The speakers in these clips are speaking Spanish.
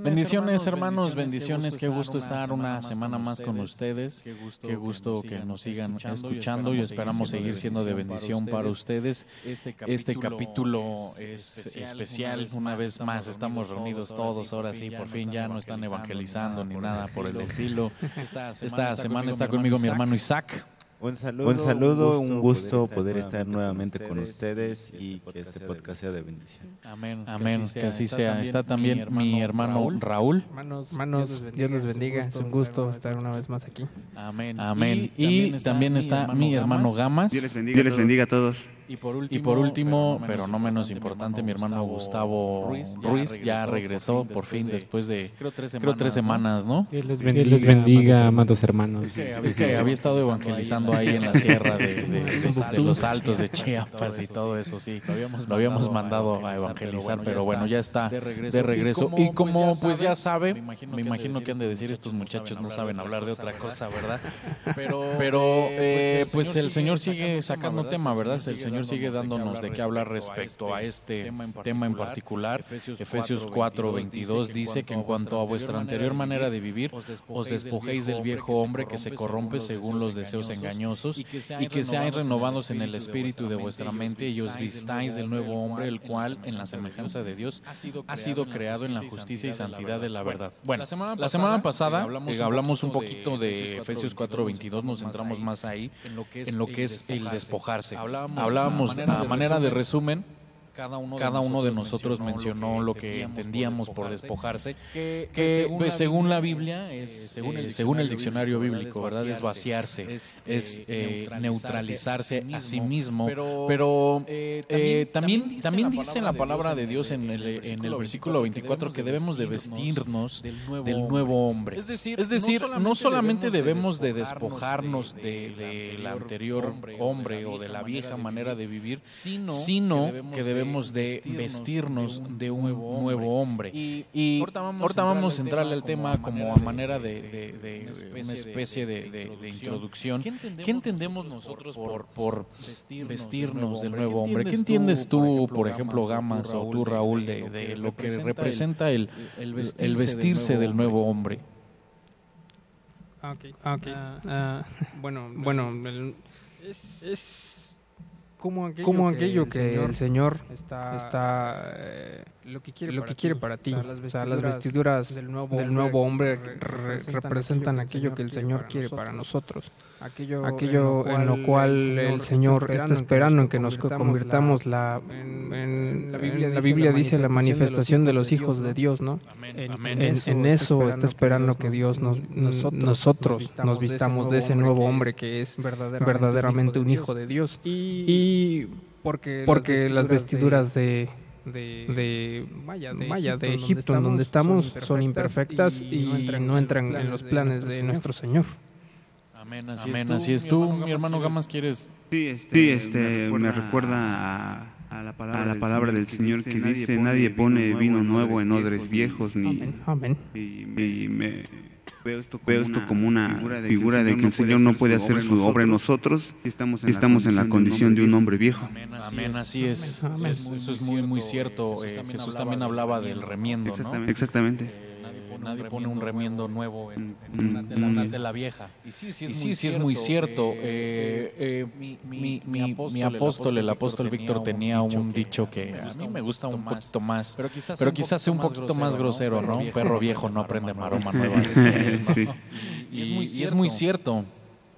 Bendiciones, hermanos, bendiciones. Qué gusto estar una semana más con ustedes. Qué gusto que nos sigan escuchando y esperamos seguir siendo de bendición para ustedes. Este capítulo es especial. Una vez más, estamos reunidos todos. Ahora sí, por fin ya no están evangelizando ni nada por el estilo. Esta semana está conmigo mi hermano Isaac. Un saludo, un, saludo, un gusto, poder estar, nuevamente con ustedes y que este podcast sea de bendición. Amén, amén, que así sea. Está también mi hermano Raúl. Hermanos, Dios les bendiga. Es un gusto estar una vez más aquí. Amén, amén. Y también está mi hermano Gamas. Dios les bendiga a todos. Y por último, pero, no menos, importante, mi hermano Gustavo Ruiz, ya, regresó por fin después de, creo, tres semanas, ¿no? Dios les bendiga, les bendiga amados hermanos. Es que, había estado evangelizando ahí en la sierra de, los altos de Chiapas y todo eso, sí. Lo habíamos mandado a evangelizar, pero bueno, ya está de regreso. Y como pues ya sabe, me imagino que han de decir estos muchachos no saben hablar de otra cosa, ¿verdad? Pero pues el Señor sigue sacando tema, ¿verdad? El Señor Señor sigue dándonos de qué hablar respecto a este tema en particular. Efesios 4, 22 dice que en cuanto a vuestra anterior manera de vivir, os despojéis del viejo hombre que se corrompe según los deseos engañosos y que seáis renovados en el espíritu de vuestra mente y os vistáis del nuevo hombre, el cual, en la semejanza de Dios, ha sido creado en la justicia y santidad de la verdad. Bueno, la semana pasada hablamos un poquito de Efesios 4, 22, nos centramos más ahí en lo que es el despojarse. Hablábamos a manera de resumen, cada uno, de, nosotros mencionó lo que entendíamos por despojarse, que, pues, según la Biblia, es, según, el, según el diccionario bíblico, ¿verdad? Es vaciarse, es, eh, neutralizarse a sí mismo. Pero, eh, también, también dice la palabra de Dios en el, en el versículo 24 que debemos de vestirnos del nuevo hombre. Es decir, es decir no solamente debemos de despojarnos del anterior hombre o de la vieja manera de vivir, sino que debemos de vestirnos de un nuevo, hombre. Y, ahorita vamos, a entrarle al tema como a manera de, una especie de, introducción. ¿Qué entendemos nosotros por, por vestirnos del nuevo hombre? ¿Qué entiendes tú, por ejemplo, Gamas o tú, Raúl, de, lo que representa el, el vestirse del nuevo hombre? Ah, ok. Ah, okay. Ah, bueno, bueno, es como aquello, que, el Señor, está, eh, lo que quiere, lo que quiere para ti. O sea, las vestiduras, del, nuevo hombre, representan, aquello que el Señor quiere para nosotros. Aquello, aquello en lo cual el Señor está esperando en que nos convirtamos. La, en, la Biblia, dice la manifestación de los hijos de Dios, ¿no? En, eso está esperando que Dios nos, nosotros nos vistamos de ese nuevo hombre que es verdaderamente un hijo de Dios. Y porque, porque las vestiduras de de, Maya, de, Egipto, en donde estamos, son imperfectas y, no entran, en los planes de nuestro Señor. Amén, así, es, tú, mi hermano Gamas, ¿quieres? Sí, este, este me recuerda a, la palabra, del Señor que dice, nadie pone vino nuevo en odres viejos, ni, Amén. y me Veo esto como, una, figura de que, el Señor no puede hacer su obra en nosotros y estamos en, la, condición de un hombre viejo. Amén, así es. Eso es muy, muy cierto. Jesús también hablaba del remiendo, ¿no? Exactamente nadie pone un remiendo nuevo en, una, tela, vieja. Y sí, sí es, muy, cierto. Eh, eh, mi, apóstol, el apóstol Víctor, tenía un dicho que a mí me gusta un poquito más, pero quizás, pero quizás sea un poquito más grosero, ¿no? Un perro viejo no aprende maroma nueva. Y es muy cierto.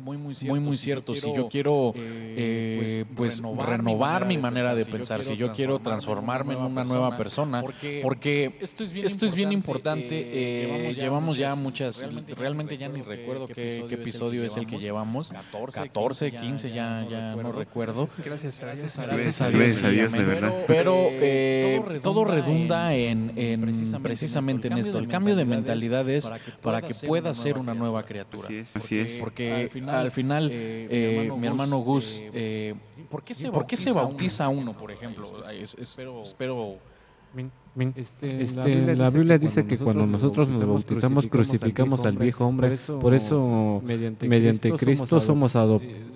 Muy, muy cierto. Muy, muy cierto. Si yo quiero, eh, pues, eh, pues renovar, mi manera de pensar, si yo quiero transformarme en una nueva persona, porque, esto es bien, esto es bien importante. Eh, llevamos ya muchas, realmente ya ni recuerdo qué, episodio es el que llevamos. 14, 15, ya, ya no recuerdo. Gracias a Dios. Gracias a Dios, de verdad. Pero todo redunda en, precisamente en esto. El cambio de mentalidad es para que pueda ser una nueva criatura. Así es. Porque al final, eh, eh, mi hermano Gus, eh, ¿por qué se, bautiza uno, por ejemplo? espero, Este, este, la Biblia, dice, que cuando nosotros nos bautizamos crucificamos al viejo hombre, por eso mediante, Cristo somos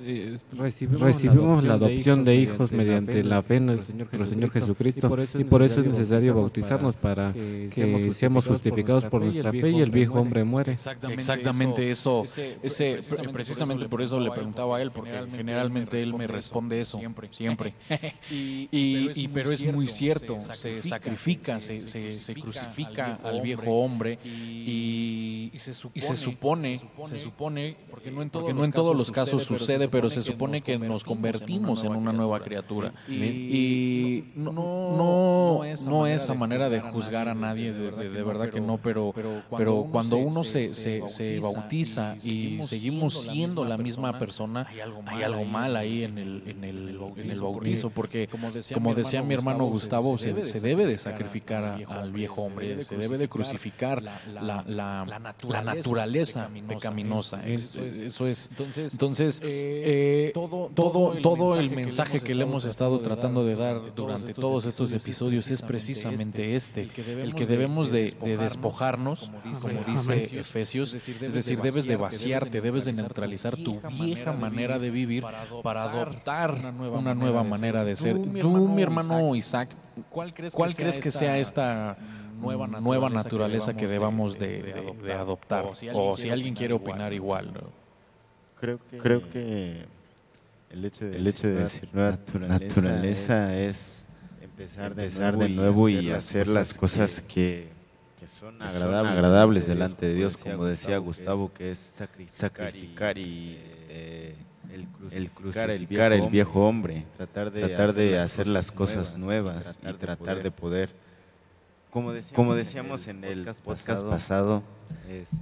eh, recibimos, la adopción de hijos mediante la fe en nuestro Señor Jesucristo. Y por eso es necesario bautizarnos para que seamos justificados por nuestra fe y el viejo hombre muere. Exactamente eso, ese, precisamente por eso le preguntaba a él, porque generalmente él me responde eso, siempre. y, pero es muy cierto, se sacrifica se, crucifica al viejo hombre y, se supone, se supone, porque no en, todos los casos sucede, pero se supone que nos convertimos en una nueva criatura. Y no, no, no es a manera de juzgar a nadie, de, verdad que no, pero, pero cuando uno se, se, bautiza y seguimos siendo la misma persona, hay algo mal ahí en el, en el, en el bautizo, porque como decía mi hermano Gustavo, se debe de sacrificar al viejo hombre, se debe de crucificar la, la, naturaleza pecaminosa. Eso es. Entonces, eh, eh, todo, todo, todo el mensaje que le hemos estado tratando de dar durante todos estos episodios es precisamente este, el que debemos de, despojarnos, como dice Efesios, es decir, debes de vaciarte, debes de neutralizar tu vieja manera de vivir para adoptar una nueva manera de ser. Tú, mi hermano Isaac, ¿Cuál crees que, sea, esta nueva naturaleza, que debamos de, adoptar? O si alguien, quiere opinar igual. Creo, que, creo que el hecho de, decir nueva naturaleza, es empezar, de, nuevo y hacer las cosas que, son agradables, delante de Dios, como decía Gustavo, que es sacrificar y... Eh, el cruzar el, el viejo hombre, tratar de, tratar de hacer las cosas nuevas y tratar de poder, como decíamos, en el podcast pasado,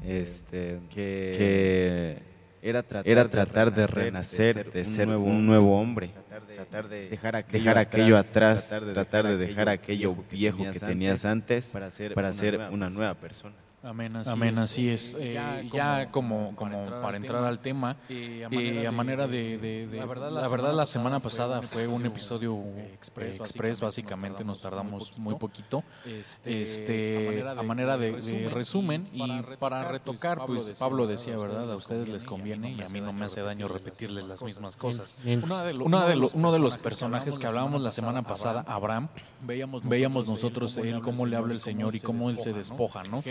este, que, era tratar, de renacer, de ser un nuevo hombre, tratar de dejar aquello, atrás, tratar de dejar aquello viejo que tenías antes para ser una nueva persona. Amén, así, es. Eh, ya, como, como para entrar al tema, eh, a manera, de, La verdad, la, semana pasada fue un episodio express, básicamente, nos tardamos muy poquito. Este, este a manera de, resumen y para retocar, pues Pablo decía, ¿verdad? A ustedes les conviene y a mí no me hace daño repetirles las mismas cosas. Uno de los, uno de los personajes que hablábamos la semana pasada, Abraham, veíamos nosotros él cómo le habla el Señor y cómo él se despoja, ¿no?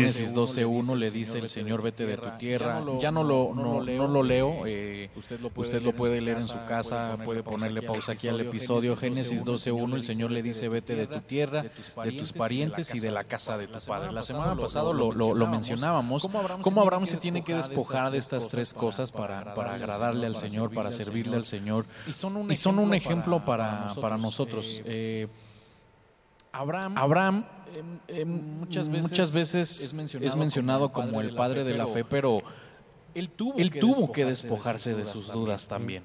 Génesis 12.1 le dice el Señor, vete de tu tierra. Ya no lo, no, lo leo, eh, usted, lo puede, leer en su casa, puede ponerle pausa aquí al episodio. Génesis 12.1, el Señor le dice, vete de tu tierra, de tus parientes y de la casa de tu padre. La semana pasada lo, lo, mencionábamos, cómo Abraham se tiene que despojar de estas tres cosas para, para agradarle al Señor, para servirle al Señor. Y son un ejemplo para, para nosotros. Eh, Abraham, Em, em, muchas veces, muchas veces es, mencionado como el padre de la fe, pero él tuvo, él que, tuvo que despojarse de sus dudas también.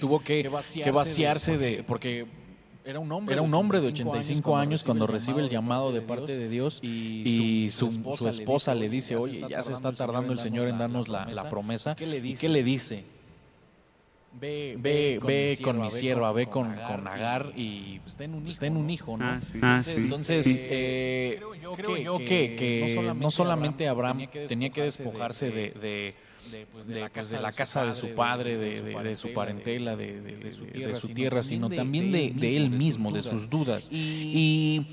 Tuvo, que, vaciarse, de, porque era un hombre, era un hombre de 85 años cuando recibe el llamado de parte de Dios y su, esposa le dice, oye, ya se está tardando el Señor en darnos la, promesa. ¿Y qué le dice? Ve, ve, ve con, mi sierva, ve con, con Agar y está en un hijo. un hijo ¿no? Ah, entonces, eh, creo yo que, que, no solamente Abraham tenía que despojarse de, de pues, de, pues, de, la casa de su padre, de, su parentela, de, su tierra, sino también de, él mismo, de sus dudas. Y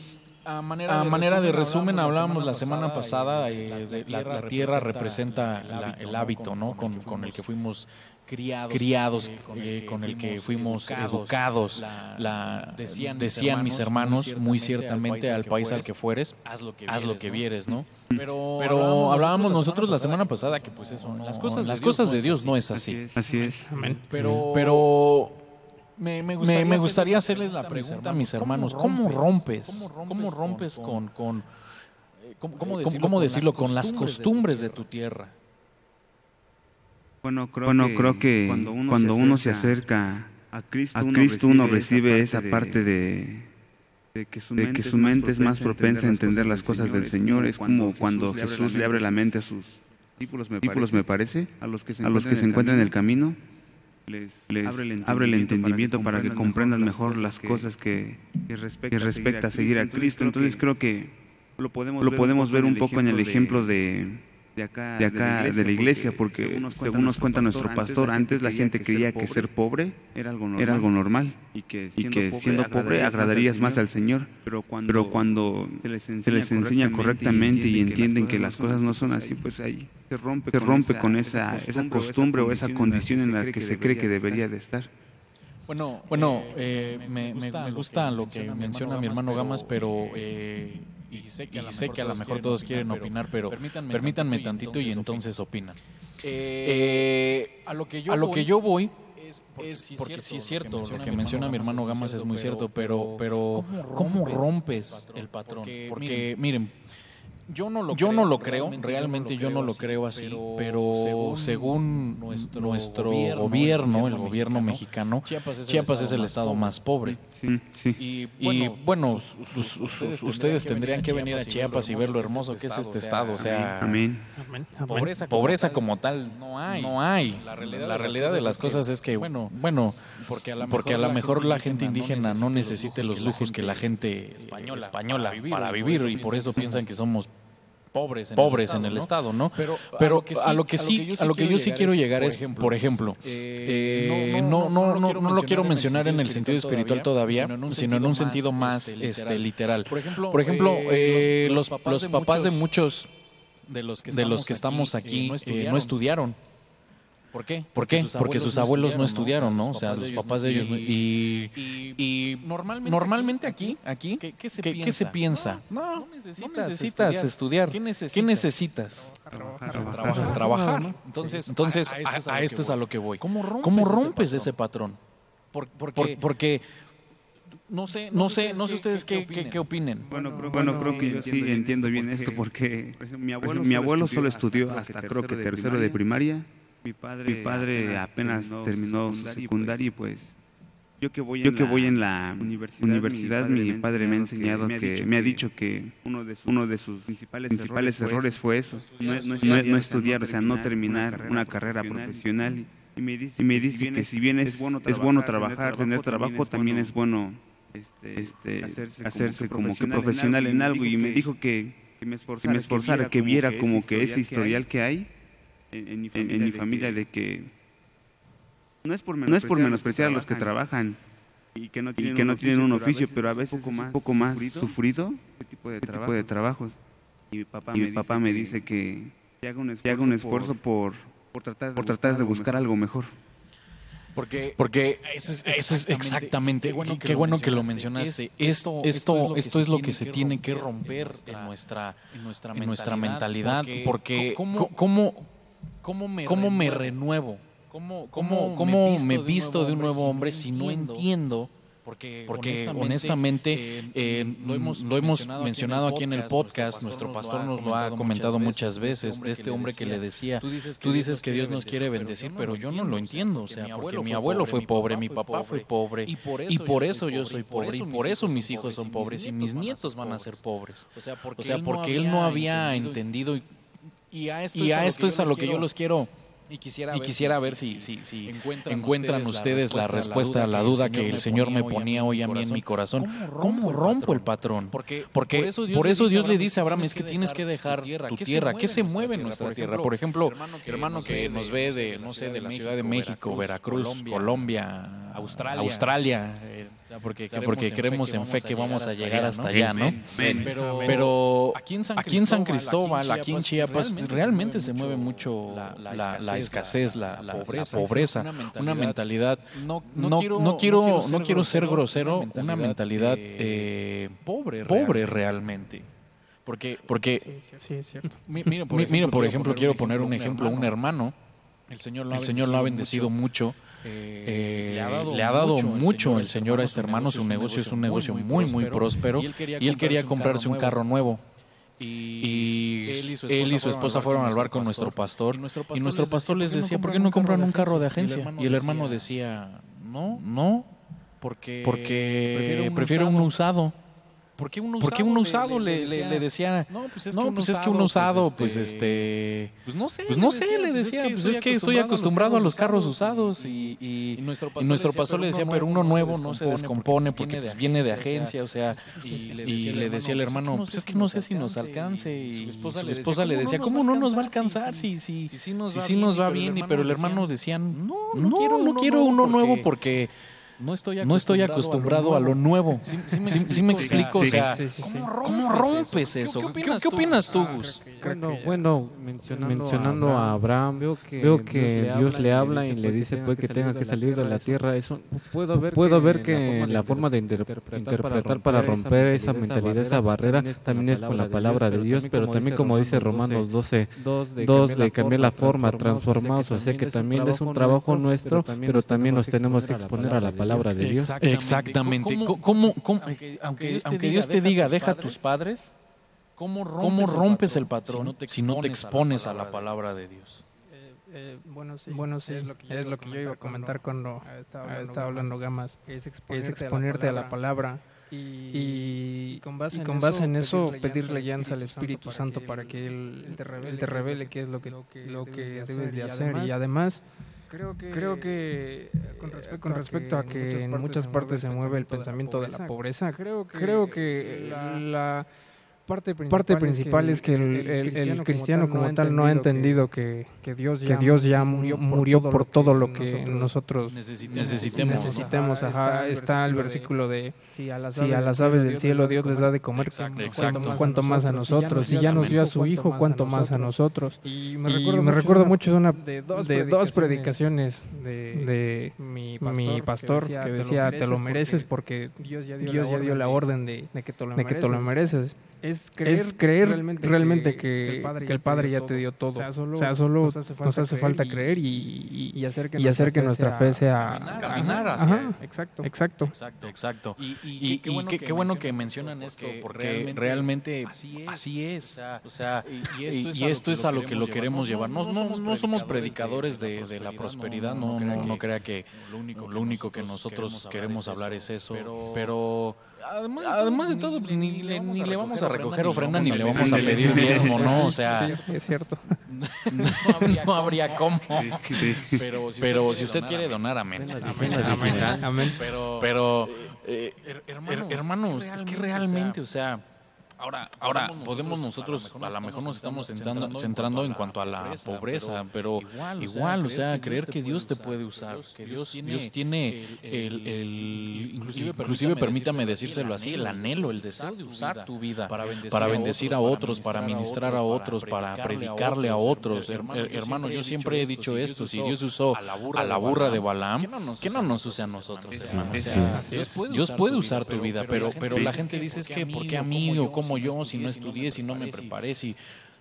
a manera, de, resumen, hablábamos la semana pasada, eh, de, la, tierra representa el hábito, ¿no? Con, con el que fuimos criados, eh, con, el que fuimos educados. La, decían, mis hermanos, muy ciertamente, al país al que fueres, haz lo que, vieres, ¿no? Pero, hablábamos nosotros la semana pasada que pues eso, las cosas, las cosas de Dios no es así. Así es. Pero, pero me, me, gustaría, hacerles la pregunta a mis hermanos, ¿cómo rompes? ¿Cómo rompes con, con, cómo, decirlo, con las costumbres de tu tierra? Bueno, creo, que, cuando uno, se, acerca a Cristo, uno, recibe esa parte de, que su mente, es más propensa a entender las cosas del Señor. Es como cuando Jesús le abre la mente a sus discípulos, me parece, a los que se encuentran en el camino. les, abre el entendimiento, para que comprendan mejor las cosas que, que, respecta, a seguir a Cristo. Entonces creo que lo podemos, lo podemos ver un poco en el ejemplo de de acá, de, acá, de la iglesia, porque según nos cuenta, nuestro pastor, antes la gente creía que ser pobre era algo normal, era algo normal y que siendo, pobre agradarías más al Señor, pero cuando, se les enseña, correctamente y entienden que las cosas no son así, pues ahí se rompe, se rompe con esa, esa costumbre o esa condición en la que se cree que debería de estar. Bueno, bueno eh, me, me, gusta lo que menciona mi hermano Gamas, pero... Eh, y sé que, a, lo mejor todos quieren opinar, pero permítanme, tantito y entonces opinan. Eh, a lo que yo a lo que yo voy es porque, sí es cierto, lo que menciona mi hermano Gamas es muy cierto, pero, pero ¿cómo rompes el patrón? Porque, miren, yo no lo, yo creo, no lo creo, realmente, yo no lo creo así, pero, según, nuestro, gobierno, el gobierno mexicano, Chiapas es el, estado más pobre. Y, bueno, ustedes, tendrían que venir a Chiapas y ver lo hermoso que es este estado. O sea, Pobreza, como tal no hay. No hay. La realidad, de las cosas es que, bueno, bueno, porque a lo mejor, la gente indígena no necesite los lujos que la gente española, para vivir y por eso piensan que somos pobres en pobres el estado, en el estado, ¿no? Pero, a lo que sí, a lo que yo sí, quiero llegar es, por ejemplo, eh, eh, no, no, no, no, lo quiero mencionar en el sentido espiritual todavía, sino en un sentido más este, este literal. Por ejemplo, eh, los, los papás de muchos de los que estamos aquí no estudiaron. ¿Por qué? ¿Por qué? Porque sus abuelos no estudiaron, ¿no? O sea, los papás de ellos. Y, y, normalmente, aquí, aquí ¿qué, se, piensa? No, necesitas, estudiar. ¿Qué necesitas? Trabajar. Trabajar. Entonces, entonces a, esto es a lo que voy. ¿Cómo rompes, ese patrón? porque no sé, no, sé, no sé ustedes qué, qué, opinen. Bueno, creo, bueno, creo que yo sí entiendo bien esto porque mi abuelo, mi abuelo solo estudió hasta creo que tercero de primaria mi padre, mi padre apenas, terminó, su secundaria y pues yo que voy en, yo que voy en la universidad, mi padre, me ha enseñado que, me ha dicho que uno de sus, uno de sus principales, principales errores fue eso, no, no, estudiar, o sea, no terminar una carrera profesional. Y me dice, y me dice que si bien es bueno, es bueno trabajar, tener trabajo, también es bueno este, este, hacerse, como, que profesional en algo. Y me dijo que, que me esforzara, que viera como que ese historial que hay en, mi, familia, de que no es por menospreciar, a los que trabajan y que no tienen, un, oficio, pero a veces un poco más, sufrido, ese tipo de, tipo de trabajos. Y mi papá, me, papá dice me dice que, haga un esfuerzo, haga un esfuerzo por, por, tratar, por tratar de buscar algo mejor. Porque, porque eso es, eso es exactamente, qué bueno que, lo, mencionaste. Esto, esto, esto, es lo que se tiene que romper en nuestra, en nuestra, mentalidad. Porque, ¿cómo, ¿Cómo me, ¿Cómo me renuevo? ¿Cómo, cómo, cómo me, visto de un nuevo hombre si no entiendo? Porque, porque honestamente, eh, lo hemos, lo hemos mencionado, aquí en el podcast, nuestro pastor nos lo ha comentado muchas veces, de este hombre que le decía, tú dices que Dios nos quiere bendecir, pero yo no lo entiendo, o sea, porque mi abuelo fue pobre, mi papá fue pobre, y por eso yo soy pobre, y por eso mis hijos son pobres, y mis nietos van a ser pobres. O sea, porque él no había entendido y a esto, es, a lo que yo los quiero y quisiera, y quisiera ver, si, si, si, encuentran, ustedes la respuesta a la duda que el Señor me ponía hoy a mí en mi corazón. ¿Cómo rompo el patrón? Porque, porque por eso Dios, le dice a Abraham, es que tienes que dejar tu tierra. ¿Qué se mueve en nuestra tierra? Por ejemplo, hermano que nos ve de, no sé, de la Ciudad de México, Veracruz, Colombia, Australia, Porque, porque creemos en fe que vamos a llegar hasta allá, ¿no? Pero, aquí en San Cristóbal, aquí en Chiapas, realmente se mueve mucho la, escasez, la, pobreza, una mentalidad, no, quiero, no quiero ser grosero, una mentalidad eh, pobre, pobre realmente. Porque, porque miren, por ejemplo, quiero poner un ejemplo, un hermano, el Señor lo ha bendecido mucho eh, le ha dado, mucho, el Señor a este hermano. Su negocio es un negocio muy, muy próspero. Y él quería, comprarse un carro nuevo. Y, él, y su esposa fueron al bar con nuestro pastor. Y nuestro pastor les decía, ¿por qué no compran un carro de agencia? Y el hermano decía, no, no, porque, porque prefiero un usado. ¿Por qué uno usado, uno usado le, le, decía, no, pues es, que, uno pues es que uno usado, pues este, pues no sé, pues no sé, le decía, pues es que estoy acostumbrado a los carros usados y, y, nuestro pastor le decía, pero uno nuevo no se descompone porque viene de agencia, o sea, y le decía al hermano, pues es que no sé si nos alcance y su esposa le decía, ¿cómo no nos va a alcanzar si si nos va bien? Pero el hermano decía, no, no quiero uno nuevo porque no estoy acostumbrado, a lo nuevo. Sí, me explico, o sea, ¿cómo, rompes eso? ¿Qué, opinas, tú, Gus? Bueno, bueno mencionando, a Abraham, veo que, veo que Dios, le habla y le dice pues, que tenga que salir de la tierra. Eso puedo ver, puedo ver que la forma de interpretar para romper esa mentalidad, esa barrera, también es con la palabra de Dios, pero también como dice Romanos 12, dos de cambiar la forma, transformados, o sea que también es un trabajo nuestro, pero también nos tenemos que exponer a la palabra palabra de Dios. Exactamente. ¿Cómo, aunque, Dios te diga, deja a tus padres, ¿cómo rompes, el patrón si no te expones a la palabra de Dios? Eh, eh, bueno, sí, bueno, sí, es lo que yo, iba a comentar cuando, estaba, hablando, Gamas, es exponerte, a, la palabra, y, con base, en, eso, pedirle guianza al Espíritu Santo para que Él te revele, qué es lo que, lo que debes de hacer. y además Creo que, creo que con respecto, a que, en muchas partes se mueve el pensamiento de la pobreza, creo que, creo que la parte principal, es que el, cristiano, como, tal no ha entendido que, Dios ya, que Dios ya murió, por todo lo que nosotros necesitemos. necesitemos. está, el versículo de si a las aves, del cielo Dios les da de comer, cuanto, más a nosotros. Si ya nos dio a su Hijo, cuanto más a nosotros. Y me recuerdo, mucho de, una, de, dos, predicaciones de, mi pastor, que decía, te lo mereces porque Dios ya dio, la orden de, que te lo mereces es creer, realmente, que, el Padre, ya te dio todo. O sea, solo, nos hace falta, creer, y, hacer que, nuestra, fe sea... Caminar, exacto. Exacto. Exacto, exacto. Y, qué bueno, que, mencionan esto, porque realmente, así es. O sea, y, esto es a lo que lo queremos llevar. No, no, somos predicadores de, la prosperidad, no, no, crea que lo único que nosotros queremos hablar es eso, pero Además, de todo, pues, ni, le, vamos a recoger ofrenda ni le vamos a pedir diezmo, ¿no? O sea, es cierto. No habría, cómo. Pero, si, usted, quiere donar, amén. Amén. Pero, pero eh, hermanos, es que realmente, o sea, Ahora, ahora podemos nosotros, a lo mejor nos estamos centrando, centrando en cuanto a la pobreza, pero igual, o sea, creer que Dios te puede usar, que Dios, Dios tiene el, inclusive, permítame decírselo así, el anhelo, el deseo de usar tu vida para bendecir a otros, para ministrar a otros, para predicarle a otros. Hermano, yo siempre he dicho esto, si Dios usó a la burra de Balaam, ¿qué no nos use a nosotros, hermano? Dios puede usar tu vida, pero, pero la gente dice es que, ¿por qué a mí o cómo yo si no estudié, si no me preparé, si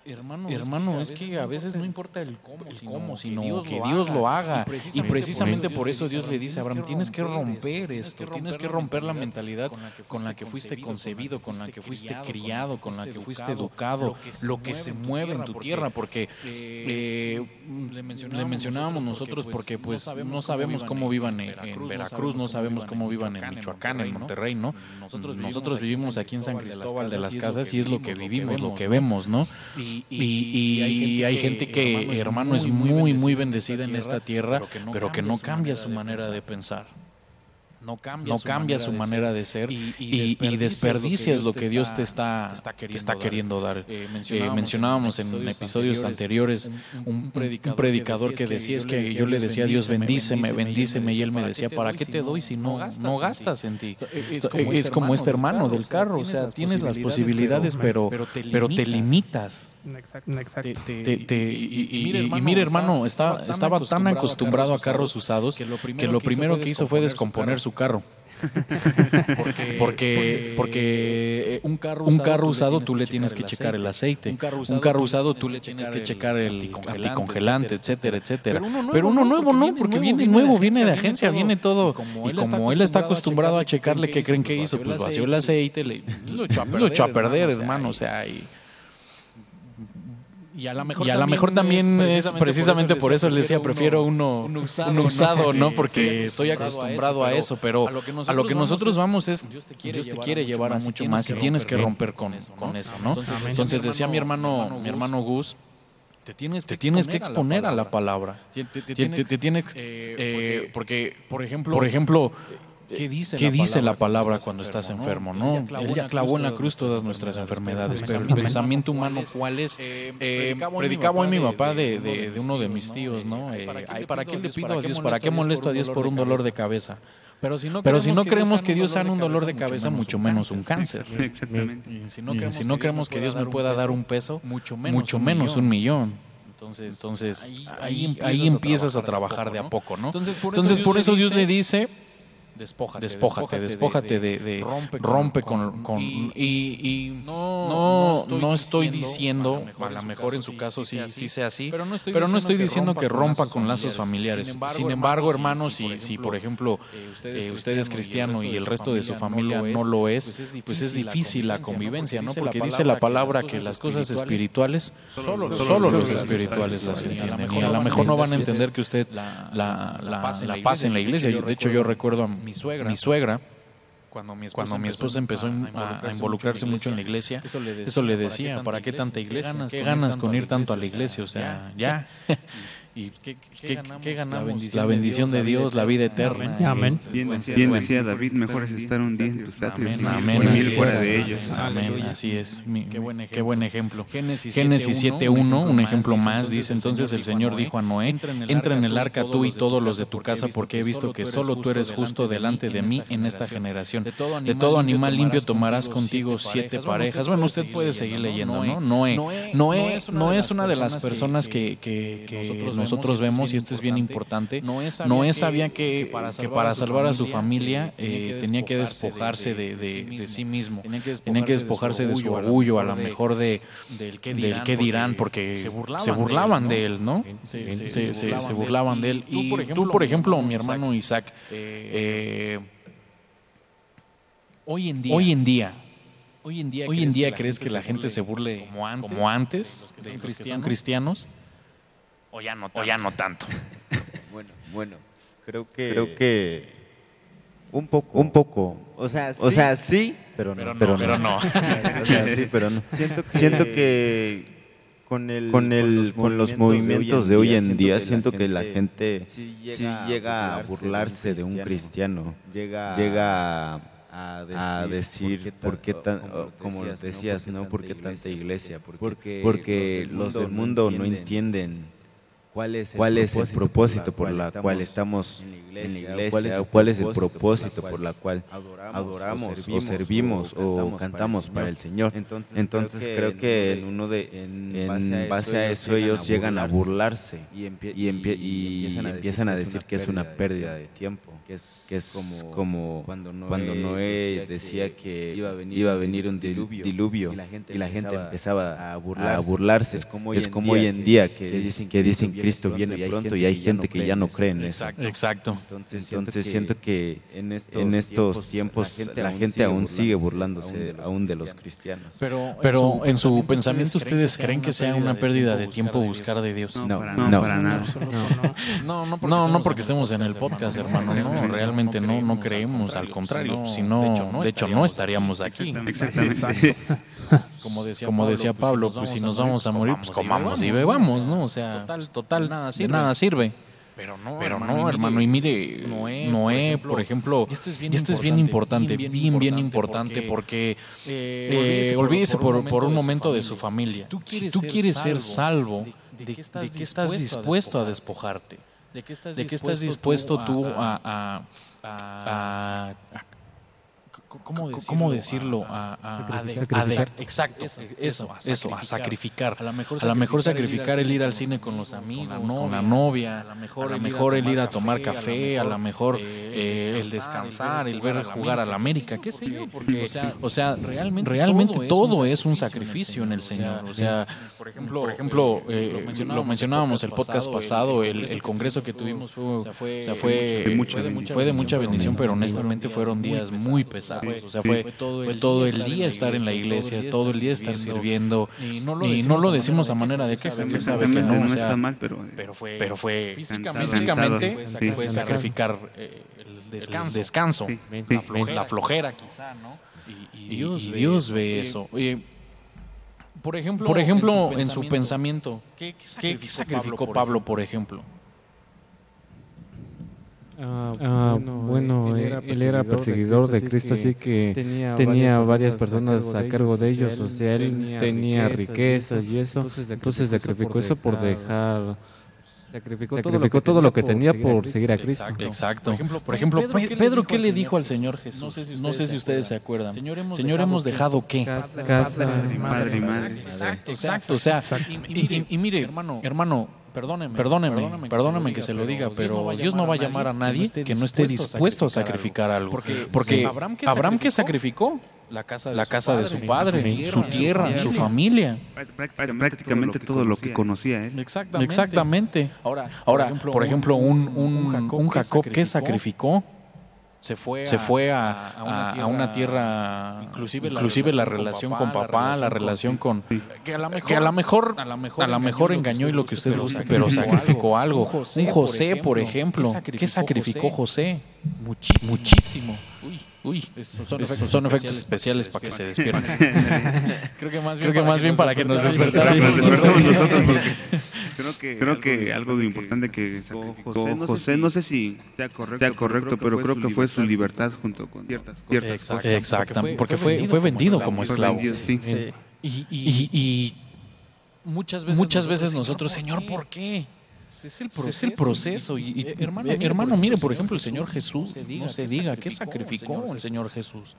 Hermano, hermano es, que a veces no importa el cómo, sino, que Dios, lo haga. Y precisamente, por eso Dios le dice a Abraham, tienes que romper esto, tienes que romper la mentalidad con la que fuiste concebido, con la que fuiste criado, con la que fuiste educado, lo que se mueve en tu tierra, porque eh, le mencionábamos nosotros porque pues no sabemos cómo vivan en Veracruz, no sabemos cómo vivan en Michoacán, en Monterrey, ¿no? Nosotros vivimos aquí en San Cristóbal de las Casas y es lo que vivimos, lo que vemos, ¿no? Y, hay gente que, hermano, es muy, muy bendecida en esta tierra, pero que no cambia su manera de pensar no cambia, su, manera de ser y, y, desperdicias lo que Dios te está, está, queriendo, dar. Eh, eh, mencionábamos, en episodios anteriores un, predicador, que decía, es que yo le decía a Dios, bendíceme, bendíceme, y él me decía, ¿para qué te doy si no, no gastas en ti? Es como este hermano del carro, o sea, tienes las posibilidades, pero, pero te limitas. Exacto. y, mire, hermano, estaba, estaba tan acostumbrado a carros usados que lo primero que hizo fue descomponer su carro. porque, porque, un carro usado, un carro usado tú le tienes que checar el aceite. Un carro usado tú le tienes que checar el anticongelante, etcétera, etcétera. Pero uno nuevo no, porque viene nuevo, viene de agencia, viene todo. Y como él está acostumbrado a checarle, ¿qué creen que hizo? Pues vació el aceite, lo echó a perder, hermano. O sea, y Y a lo mejor, y a también, mejor también es precisamente, por eso, les decía, prefiero uno, un usado, ¿no? Porque, estoy acostumbrado a eso, pero a lo que nosotros, vamos es, Dios te quiere, llevar a mucho más y tienes que romper con, con eso, ¿no? Entonces, decía mi hermano, mi hermano Gus, te tienes, te tienes que exponer a la palabra. Te, tienes, eh, porque, por ejemplo, por ejemplo ¿Qué dice, ¿Qué la, dice palabra la, palabra cuando estás enfermo? ¿no? Él ya clavó en la cruz todas nuestras enfermedades, pero el pensamiento humano, ¿cuál es? Eh, eh, predicaba hoy mi papá de, de, de, uno de mis tíos, ¿no? Eh, ¿Para qué le pido a Dios? ¿Para qué molesto a Dios por un dolor de cabeza? Pero si no, Pero si no creemos que Dios sana un dolor de cabeza, mucho menos un cáncer. Exactamente. Y si no creemos que Dios me pueda dar un peso, mucho menos un millón. Entonces, entonces ahí, ahí, empiezas a trabajar de a poco, ¿no? Entonces, por eso Dios le dice Despójate, despójate, despójate de, de, rompe, con, con, y, y, no, no, estoy diciendo, a lo mejor en su caso sí, sí sea así, pero no estoy, diciendo que rompa con lazos familiares. Sin embargo, hermanos, si, si por ejemplo eh, usted es cristiano y el resto de su familia no lo es, pues es pues difícil la convivencia, ¿no? Porque dice la palabra que las cosas espirituales, solo, solo los espirituales las entienden. Y a lo mejor no van a entender que usted la, pase en la iglesia. De hecho, yo recuerdo a mi suegra, mi suegra cuando mi esposa, cuando mi esposa empezó, a, a, involucrarse mucho en la iglesia, eso le decía, eso le decía ¿para qué tanta iglesia? ¿Qué ganas con ir tanto a la iglesia? O sea, ya. ¿Y qué, qué, ganamos? La bendición, de Dios, la vida eterna. Amén. Bien, decía David, mejor es estar un día en tus atrios Amén. mil fuera de ellos. Amén. Así es. qué, buen ejemplo. Génesis 7.1, un ejemplo más, dice, entonces el Señor dijo a Noé, entra en el arca tú y todos los de tu casa, porque he visto que solo tú eres justo delante de mí en esta generación. De todo animal limpio tomarás contigo siete parejas. Bueno, usted puede seguir leyendo, ¿no? Noé. Noé no es una de las personas que nosotros nosotros vemos, y esto es bien importante, Noé sabía que, que para salvar a su familia eh, tenía que despojarse de, sí mismo, tenía que despojarse de su orgullo, a lo mejor de, del qué dirán, porque se burlaban de él, ¿no? Se burlaban de él. Y tú, por ejemplo, mi hermano Isaac, eh, hoy en día, hoy en día Hoy en día, crees que la gente se burle como antes, como antes de cristianos o ya no tanto. ya no tanto. bueno, bueno, creo que creo que un poco, un poco. O sea, sí, o sea, sí pero no, pero no. Pero no. o sea, sí, pero no. Siento que, siento que con el, con, el, con los, movimientos de hoy en día, siento que la gente sí llega, a burlarse de un cristiano, llega, llega a, decir, por qué, tan, como, decías, ¿no? ¿Por qué tanta iglesia? Porque, porque los del mundo no entienden cuál es el, cuál es el propósito por la cual estamos en la iglesia, cuál es el propósito por la cual adoramos o servimos o cantamos para el Señor. Entonces creo que en uno de en base a eso ellos llegan a burlarse y empiezan a decir que es una pérdida de tiempo que es, que es como, como cuando, Noé, decía, que, iba, a venir, iba a venir un diluvio, y la gente, y la gente empezaba, a, burlarse. Es como hoy, es como hoy en día que, dicen que dicen Cristo viene pronto y hay gente que ya no cree en eso. Exacto. Entonces, siento que en estos, tiempos la gente aún sigue burlándose aún de los cristianos. Pero, pero en su pensamiento ustedes creen que sea una pérdida de tiempo buscar de Dios. No, no, para nada. No, no porque estemos en el podcast, hermano. No, realmente no, no creemos, al contrario, sino, de hecho, no estaríamos aquí. Exactamente. Como decía, como decía Pablo, pues si nos vamos a morir, pues comamos y bebamos, ¿no? O sea, total, nada sirve. nada sirve. Pero no, Pero no, hermano. Y mire, Noé, por ejemplo, esto es bien, importante, bien, bien, importante, porque, eh, olvídese por, por un momento de su familia. Si tú quieres ser salvo, ¿de qué estás dispuesto a despojarte? ¿De qué estás, dispuesto, tú a, a, ¿cómo, decirlo? A, exacto, eso, eso, a sacrificar. A lo mejor, a lo mejor sacrificar el ir al cine con los amigos, con la novia, a lo mejor, el ir a tomar café, a lo mejor eh, el descansar, el ver jugar a la América, qué sé yo, porque, o sea, realmente, realmente todo es un sacrificio en el Señor. O sea, por ejemplo, por ejemplo eh, lo mencionábamos el podcast pasado, el, congreso que tuvimos fue, fue, fue de mucha bendición, pero honestamente fueron días muy pesados O sea, fue, todo el día estar en la iglesia, todo el día estar sirviendo. Y no lo decimos a manera de queja, que sabe que no, está mal, pero pero fue físicamente fue sacrificar eh, el descanso, la flojera quizá, ¿no? Y, Dios, ve eso. por ejemplo, por ejemplo en, su pensamiento, ¿qué, sacrificó, Pablo, por ejemplo? Ah, ah, bueno, él era perseguidor de Cristo, así que tenía, varias personas a cargo de ellos, o sea, él tenía riquezas y eso, entonces sacrificó eso por dejar Sacrificó, todo, lo que, tenía por seguir a Cristo. Exacto. Por ejemplo, Pedro, ¿qué, le dijo al Señor Jesús? No sé si ustedes, se acuerdan. Señor, hemos, dejado, qué? Casa, madre, madre. Exacto, exacto. O sea, Y, mire, hermano, hermano, perdóneme, perdóneme, perdóneme que se lo diga, pero Dios no va a llamar a nadie que no esté dispuesto a sacrificar algo. Porque Abraham que sacrificó la casa de, la su, casa padre, de su padre, su tierra, su familia. Prácticamente todo lo que conocía él. Exactamente. Exactamente. Ahora, Ahora por ejemplo, un, un, un Jacob que sacrificó se fue, se fue a, a, una tierra, inclusive, inclusive la, relación con papá, la relación con, que a lo mejor, que a lo mejor, a lo mejor, engañó y lo que usted gusta, pero sacrificó algo. Un José, por ejemplo, ¿qué sacrificó José? Muchísimo. Muchísimo. Uy. Uy, son, efectos, especiales, para que se despierten. creo que más bien, creo que más bien para que nos despertáramos creo que, creo que algo importante que sacó José, no sé si sea correcto, pero creo que fue su libertad junto con ciertas cosas. Exacto, porque fue, fue vendido como esclavo. Y, y, muchas veces, muchas veces nosotros, Señor, ¿por qué? Es el proceso. Es el proceso. Y, eh, hermano, hermano, mire, por ejemplo, el Señor Jesús, no se diga, ¿qué sacrificó el Señor Jesús?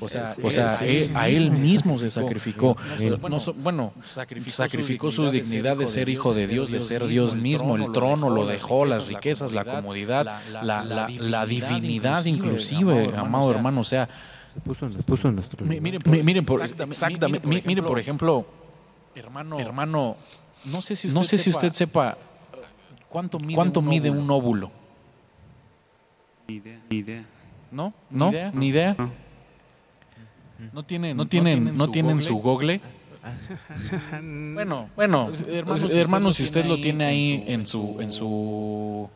O sea, o sea a él mismo se sacrificó. Bueno, sacrificó su dignidad de ser hijo de Dios, de ser Dios mismo. El trono lo dejó, las riquezas, la comodidad, la, la, la divinidad inclusive, amado hermano. O sea, puso en nuestro miren, por, exactamente, por ejemplo, hermano, hermano, no sé si usted, no sé si usted sepa ¿Cuánto mide, un, óvulo? Ni idea. Ni idea. ¿No? ¿No? ¿Ni idea? No. tienen, no tienen, no tienen su google. bueno, bueno, hermano, si usted, lo tiene ahí en su, en su,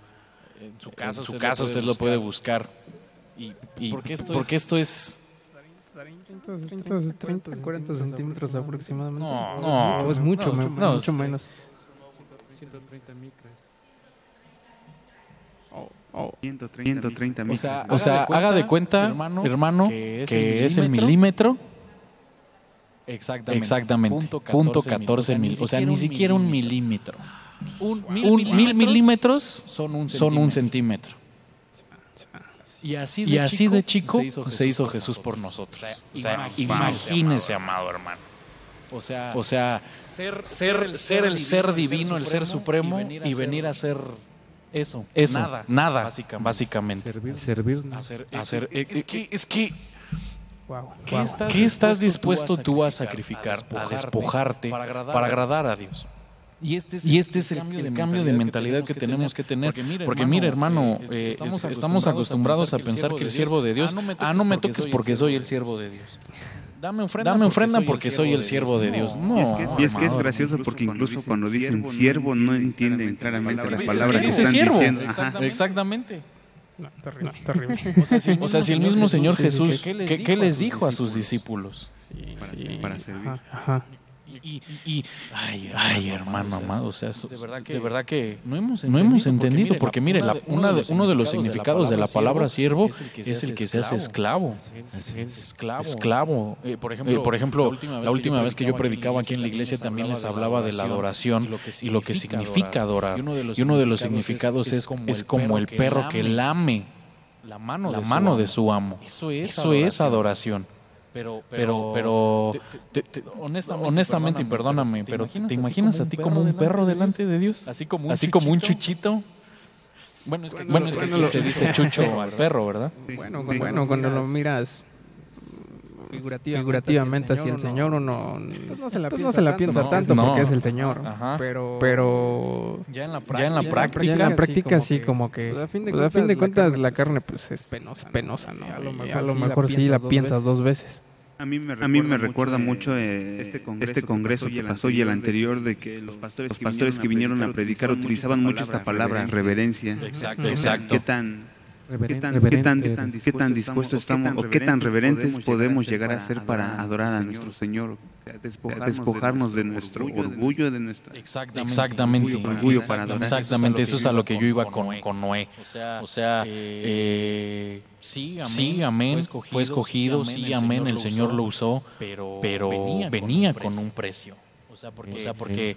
en su casa, en su casa usted lo puede buscar. Y, porque esto, porque es, esto es 30, 30, 40 centímetros aproximadamente. No, no, es mucho, no, mucho menos. 130 micras. 130 mil. O sea, haga, de cuenta, hermano, que es, el milímetro. Exactamente. Exactamente. Punto 14, mil. O sea, ni siquiera un milímetro. Un mil, milímetros, son un centímetro. Y así de, así chico, de chico se hizo, Jesús por nosotros. O sea, imagínese, amado hermano. O sea, o sea ser, ser, ser el ser divino, el ser supremo y venir a ser eso, eso, nada, nada básicamente. Servir, servir. Hacer, hacer, es, que, es que ¿Qué, estás, dispuesto tú a sacrificar, a despojarte para agradar, a Dios? Y este es, y este el, cambio, de, mentalidad que tenemos que tener. Porque mire, hermano, eh, eh, estamos, acostumbrados a pensar que el siervo de Dios, ah, no me toques porque soy el siervo de Dios. Dame ofrenda, porque, soy el siervo de Dios. No, y es que es, gracioso porque incluso cuando dicen siervo no entienden claramente la palabra que están diciendo. Exactamente. terrible. O, sea, si, el mismo Señor Jesús, ¿qué, les dijo a sus discípulos? para, servir. Ajá. Y, ay, hermano amado, o sea, de verdad que, de verdad que no hemos entendido, no hemos entendido porque, mire, la, una de, uno de los significados de la palabra siervo es el que se hace esclavo. Esclavo. Esclavo. Eh, por ejemplo, eh, por ejemplo la última vez que yo predicaba aquí en la iglesia también les hablaba de la adoración y lo que significa adorar. Y uno de los significados es como el perro que lame la mano de su amo. Eso es adoración. Pero, pero, pero honestamente, y perdóname, pero ¿te imaginas a ti como un perro delante de Dios? Así como un, así como un chuchito. Bueno, es que, bueno, es que se dice chucho al perro, ¿verdad? Bueno, bueno, cuando lo miras figurativamente hacia el Señor, uno pues no se la piensa, no se la piensa tanto porque es el Señor. Pero, pero ya en la, ya en la práctica, ya en la práctica sí, como que, pues, a fin de, cuentas, fin de cuentas la carne pues es penosa, ¿no? A lo mejor, sí la piensas dos veces. A mí me recuerda, a mí me recuerda mucho eh, este, congreso, este congreso que pasó y el anterior de que los pastores, los pastores que vinieron a predicar utilizaban mucho esta palabra, reverencia. Exacto, exacto. ¿Qué tan, ¿Qué tan, qué tan, dispuestos estamos o qué tan reverentes podemos llegar a ser para adorar a nuestro Señor? despojarnos de nuestro orgullo, de nuestra exactamente, orgullo para adorar. Exactamente, eso es a lo que yo iba con, con Noé. O sea, eh, sí, amén, fue escogido, sí, amén, el Señor lo usó, pero, venía con un precio. O sea, porque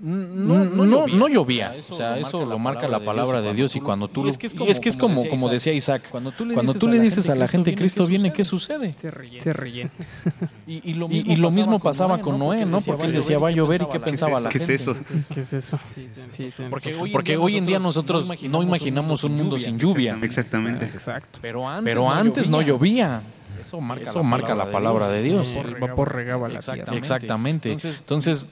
no, no, no, llovía. O sea, eso lo marca la palabra de Dios y cuando tú... es que es como, como, decía Isaac, cuando tú le dices a la gente Cristo viene, ¿qué sucede? Se ríen. Y, lo mismo pasaba con Noé, ¿no? Porque él decía va a llover y ¿qué pensaba la gente? ¿Qué es eso? ¿Qué es eso? Porque hoy en día nosotros no imaginamos un mundo sin lluvia. Exactamente. Exacto. Pero antes no llovía. Eso marca, la, palabra de Dios. El vapor regaba la tierra. Exactamente. Entonces,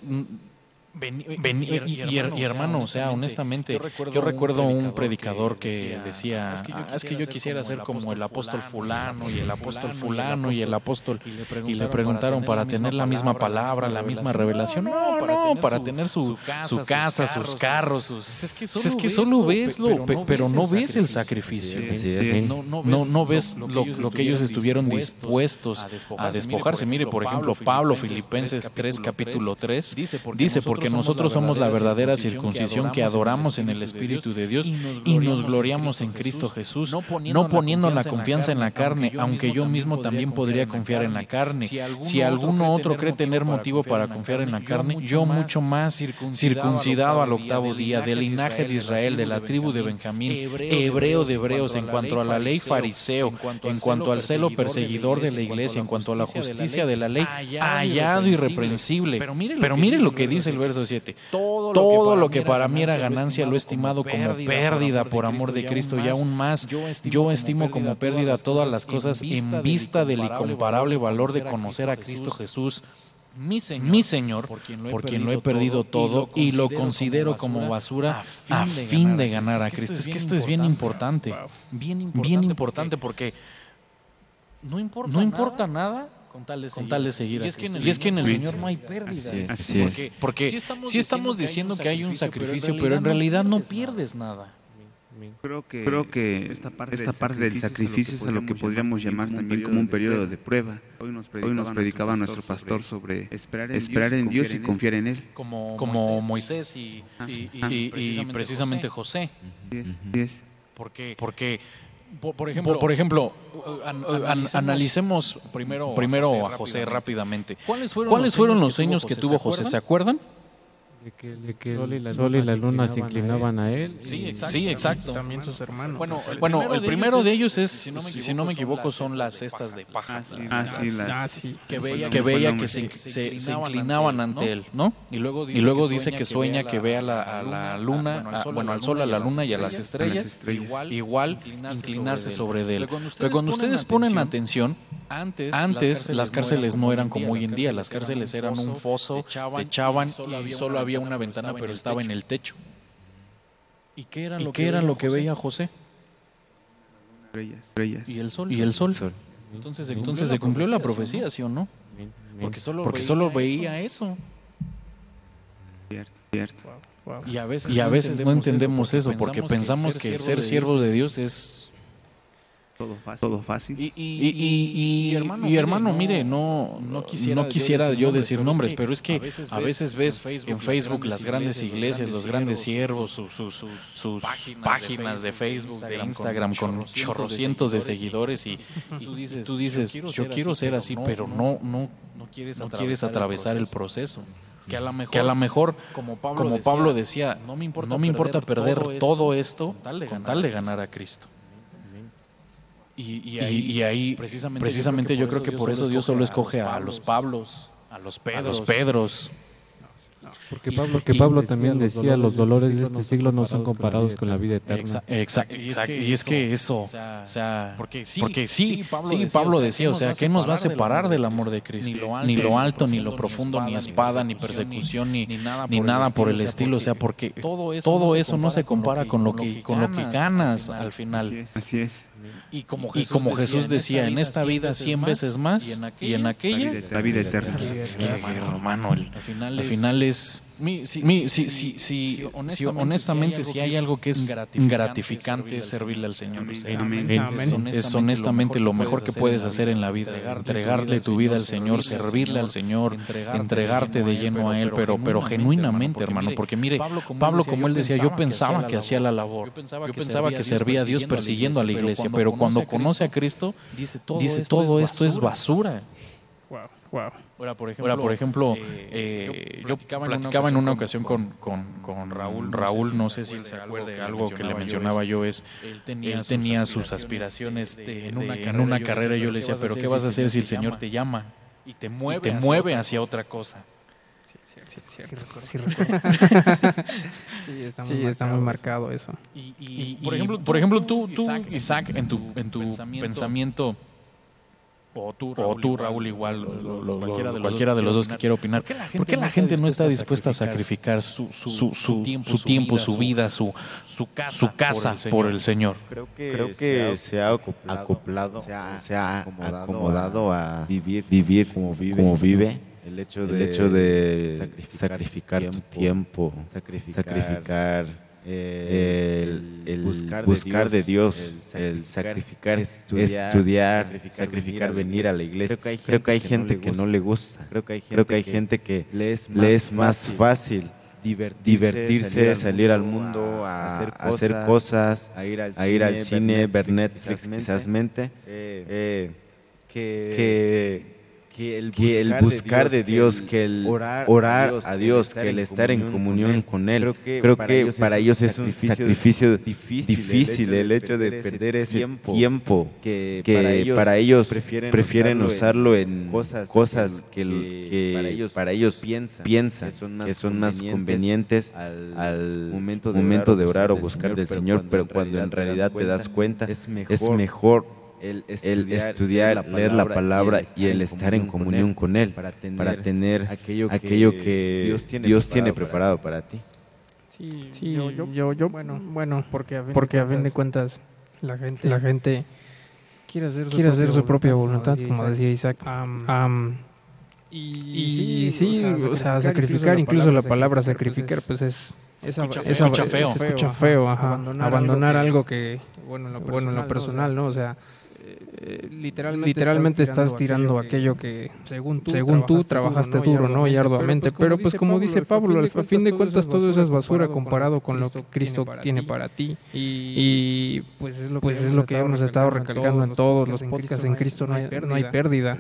y, hermano, o sea, honestamente, yo recuerdo, un predicador que decía, es que yo ah, quisiera ser como el apóstol fulano y el apóstol fulano y el apóstol, y le preguntaron para tener la misma palabra, la misma revelación. No, no, para tener su, su casa, sus carros. Es que solo ves lo, pero no ves el sacrificio. No, no ves lo que ellos estuvieron dispuestos a despojarse. Mire, por ejemplo, Pablo, Filipenses 3, capítulo 3, dice, porque nosotros somos la verdadera circuncisión que adoramos en el Espíritu de Dios y nos gloriamos en Cristo Jesús, no poniendo la confianza en la carne, aunque yo mismo también podría confiar en la carne. Si alguno otro cree tener motivo para confiar en la carne, yo mucho más circuncidado al octavo día, del linaje de Israel, de la tribu de Benjamín, hebreo de hebreos, en cuanto a la ley fariseo, en cuanto al celo perseguidor de la iglesia, en cuanto a la justicia de la ley, hallado irreprensible. Pero mire lo que dice el verso 7. Todo, lo que para mí era ganancia lo he estimado como pérdida por amor de Cristo y aún más yo estimo como pérdida todas las cosas en vista del incomparable valor de conocer a Cristo Jesús. Mi Señor, por quien lo he, perdido, todo y lo considero como basura a fin de ganar a Cristo. Es que esto es bien importante, bien importante porque no importa nada con tal de seguir, y, es que en el, Señor no hay pérdida. porque, si estamos, diciendo que hay un sacrificio, pero en realidad no pierdes nada. Creo que, creo que esta parte, esta parte del sacrificio es a lo que podríamos llamar también como un periodo de prueba. Hoy nos predicaba, nuestro pastor sobre esperar en, Dios y confiar en Él. Como, Moisés y, precisamente José. Porque, porque por, ejemplo, por, ejemplo analicemos, primero, primero a José rápidamente. ¿Cuáles fueron, los sueños que tuvo José? ¿Se acuerdan? De que, el sol y la, luna se inclinaban a él. Sí, exacto. Sí, exacto. También sus hermanos. Bueno, el, bueno, el primero de ellos es, si no me equivoco, son las cestas de paja. Ah, sí, ah, sí, Que veía que, veía que se, se, inclinaban ante él, ¿no? Y luego dice, y luego dice que sueña que ve a la, luna, bueno, al sol, a la luna y a las estrellas, igual inclinarse sobre él. Pero cuando ustedes ponen atención, antes las cárceles no eran como hoy en día, las cárceles eran un foso, te echaban y solo había una ventana, pero estaba en el techo. ¿Y qué era lo, que, era lo que veía José? Y el sol. Y el sol. Entonces, entonces se cumplió la profecía, ¿sí o no? Porque solo, Porque solo veía eso. Cierto, cierto. Y a veces, y a veces no entendemos eso, porque pensamos que ser siervo de Dios es todo fácil. Y, y, y, hermano, mire, no, no quisiera, yo decir nombres, pero es que a veces ves en Facebook las grandes iglesias, los grandes siervos, sus, páginas de Facebook, de Instagram con chorrocientos de seguidores y, tú dices, yo quiero ser así, pero no, no, no quieres atravesar el proceso. Que a lo mejor, mejor como, Pablo, decía, no me importa, perder, todo esto con tal de ganar a Cristo. Y, ahí, precisamente, yo creo que por eso Dios solo escoge a los Pablos, a los Pedros. Porque Pablo, porque Pablo también decía, los dolores de este siglo no son comparados con la vida eterna. Exacto, y es que eso, o sea, porque sí, porque sí, Pablo decía, o sea, ¿qué nos va a separar del amor de Cristo? Ni lo alto, ni lo profundo, ni espada, ni persecución, ni nada por el estilo, o sea, porque todo eso no se compara con lo que con lo que ganas al final. Así es. Y como Jesús, y como Jesús decía, en esta vida cien veces más y en aquella, la vida eterna. Es que, hermano, al final es mi, si, si, si, honestamente, si hay algo que es gratificante es servirle al Señor. Es, honestamente lo mejor que puedes hacer en la vida. Entregarle tu vida al Señor, servirle al Señor, entregarte de lleno a Él, pero, pero genuinamente, hermano. Porque mire, Pablo, como él decía, yo pensaba que hacía la labor. Yo pensaba que servía a Dios persiguiendo a la iglesia, pero cuando conoce a Cristo, dice todo esto es basura. Wow. Ahora, por ejemplo, por ejemplo eh, yo platicaba, en una ocasión con, con, con, Raúl. Raúl, no sé si él se acuerde, algo que le mencionaba yo es, él tenía, sus aspiraciones de, en, una carrera, en una carrera. Yo le decía, pero ¿qué vas a hacer si el Señor te llama y te mueve, te mueve hacia otra cosa? Sí, cierto. Sí, está, muy, está muy marcado eso. Y, y, por ejemplo, por ejemplo tú, tú Isaac, en tu, en tu pensamiento o tú, Raúl, igual, cualquiera, de los, dos que quiera opinar. ¿Por qué la gente, no está dispuesta a sacrificar su, su, tiempo, su vida, su, su casa, por, el Señor? Creo que, se ha acoplado, se ha, acomodado, a vivir, vivir como vive. el hecho de, hecho de sacrificar, tiempo, sacrificar el, buscar, de Dios, el, sacrificar, estudiar, sacrificar, venir a la iglesia. Creo que hay, gente que no le gusta. Creo que hay gente, que, le es más, fácil divertirse, salir, al mundo, a, hacer, cosas, a ir al, cine, ver Netflix, quizás mente, eh, que que el buscar, de, Dios, que el orar, a Dios, que el estar en comunión con Él, creo que, para, ellos es un sacrificio difícil, el hecho de perder ese tiempo, que, para ellos, prefieren, usarlo en cosas, que, para ellos, piensan, que son más, convenientes al momento de orar o buscar del Señor, pero cuando en realidad te das cuenta, es mejor el, estudiar, leer la palabra y el estar en comunión con Él para tener, aquello, que, Dios tiene, preparado, para ti. Sí, yo, yo, bueno, bueno, porque a fin, porque a fin de cuentas la gente, la gente quiere hacer su, quiere propia, hacer su propia voluntad, como decía Isaac. y, sí, o sea, sacrificar, incluso la palabra sacrificar, pues es escucha, feo. escucha feo, Abandonar, algo que, bueno, en lo, bueno, en lo personal, ¿no? O sea, eh, literalmente, estás tirando aquello que según tú, según tú trabajaste duro, ¿no? Y arduamente. Pero pues como dice Pablo, al fin de cuentas todo eso es basura comparado con lo que Cristo tiene para ti. Y pues es lo pues que hemos estado recalcando en todos los podcasts. En Cristo no hay, no hay pérdida.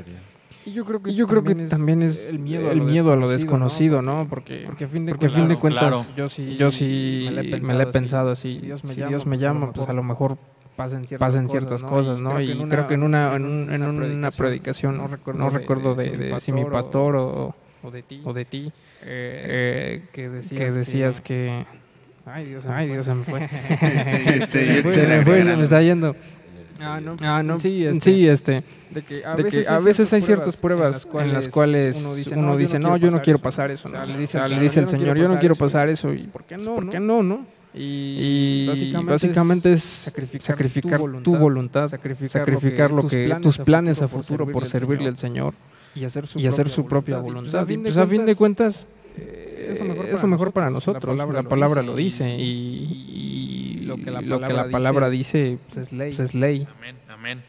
Y yo creo que, yo creo que también es el miedo, a lo desconocido, ¿no? Porque, porque a fin de, fin de cuentas yo sí, yo sí me, lo he pensado así. Si Dios me llama, pues a lo mejor pasen ciertas, cosas, ¿no? Y, creo que en una, en, una, predicación, no recuerdo, no recuerdo de, si mi pastor o, de ti, o de ti eh, que decías, que, Ay, Dios, ay, Dios, se me fue. se me fue, se me está yendo. Ah, no. Ah, no. Sí, este, sí, este de que a, veces, hay ciertas pruebas en las cuales, uno dice, no, yo no quiero pasar eso. Le dice, le dice el Señor, yo no quiero pasar eso. ¿Y por qué no? ¿Por qué no, no? Y, básicamente, es sacrificar, tu voluntad, sacrificar, lo que, tus planes a futuro por servirle al Señor y hacer su, propia, voluntad. pues a fin de cuentas, eh, es lo mejor para nosotros. La palabra, lo dice y, lo que la palabra, dice, pues, es ley. Amén, amén.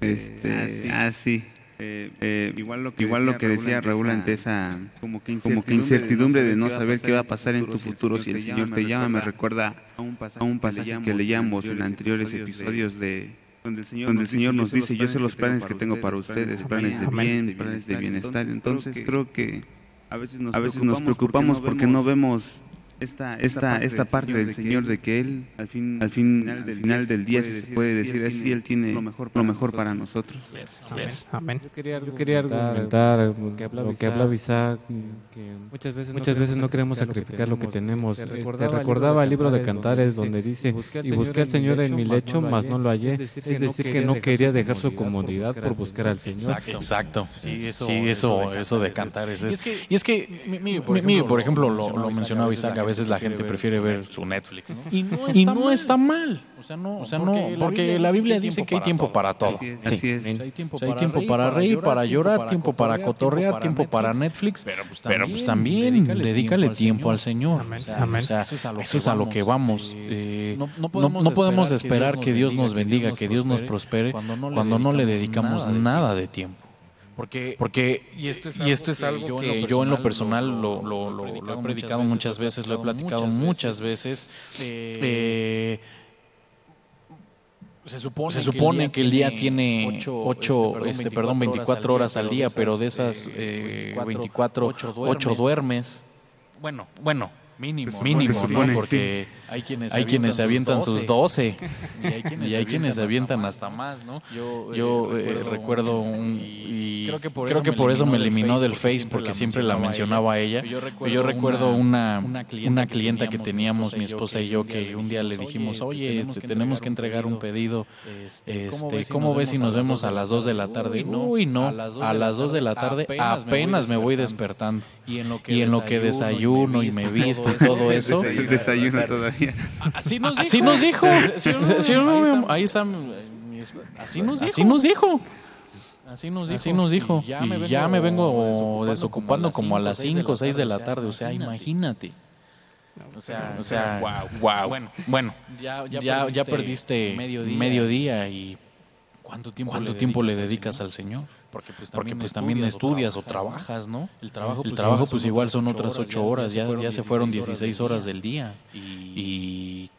Este, así. Ah, eh, eh, igual lo que, igual decía, lo que decía Raúl ante esa como que incertidumbre, de no saber qué va a pasar en tu futuro si el Señor te llama, me recuerda a un pasaje, que leíamos en anteriores episodios de donde el Señor, nos dice, yo sé los planes que tengo para ustedes, planes de bien, planes de bienestar. Entonces creo que a veces nos, preocupamos porque no vemos esta, esta, esta parte del Señor de que Él al fin al final del, final del día se puede decir así Él tiene lo mejor, lo mejor para nosotros. Amén. Yo quería, yo quería argumentar lo que habla Isaac, que muchas veces, muchas veces no queremos sacrificar lo que tenemos. Este, recordaba el libro de Cantares donde dice, y busqué al Señor en mi lecho, mas no lo hallé. Es decir, que no quería dejar su comodidad por buscar al Señor. Exacto. Sí, eso, eso, eso de Cantares. Es, y es que, mire, por ejemplo, lo, mencionaba Isaac, veces la gente prefiere ver su Netflix. Y no está mal. O sea, no, o sea, no porque la Biblia dice que hay tiempo para todo. Así es. Hay tiempo para reír, para llorar, tiempo para cotorrear, tiempo para Netflix. Pero pues también dedícale tiempo al Señor. O sea, eso es a lo que vamos. Eh, no podemos esperar que Dios nos bendiga, que Dios nos prospere cuando no le dedicamos nada de tiempo. Porque, porque y esto es algo, y esto es algo que, yo en lo personal lo, lo, lo, he predicado muchas veces, lo he platicado muchas veces. Eh, se supone, se supone que, el día tiene 8, este, perdón, 24 horas al día, pero de esas eh, 24, 8 duermes. Bueno, bueno, Mínimo, mínimo, ¿no? Porque hay quienes, hay quienes se avientan sus 12 y hay quienes, se avientan hasta más, ¿no? Yo, eh, recuerdo un... Y creo que por, creo que por eso me eliminó del Face porque siempre la mencionaba a ella. Yo recuerdo una, una clienta que teníamos, mi esposa y yo, que un día le dijimos, oye, te tenemos que entregar un pedido. Este, ¿Cómo ves si nos vemos a las 2 de la tarde? Uy, no, a las 2 de la tarde apenas me voy despertando. Y en lo que desayuno y me visto todo eso. Desayuno todavía. Así nos dijo. Así nos dijo. Ahí está. Así nos dijo. Así nos dijo. Así nos dijo. Así nos dijo. Y ya me vengo desocupando como a las 5 o 6 de la tarde. O sea, imagínate. O sea, o sea, wow. Bueno, bueno ya, ya, ya perdiste mediodía y ¿cuánto tiempo, ¿cuánto tiempo le dedicas al Señor? Porque pues también, Porque, pues, también estudias, o trabajas, ¿no? El trabajo, el pues, trabajo pues igual son otras ocho horas, ya, ya se fueron 16 horas del día. Y,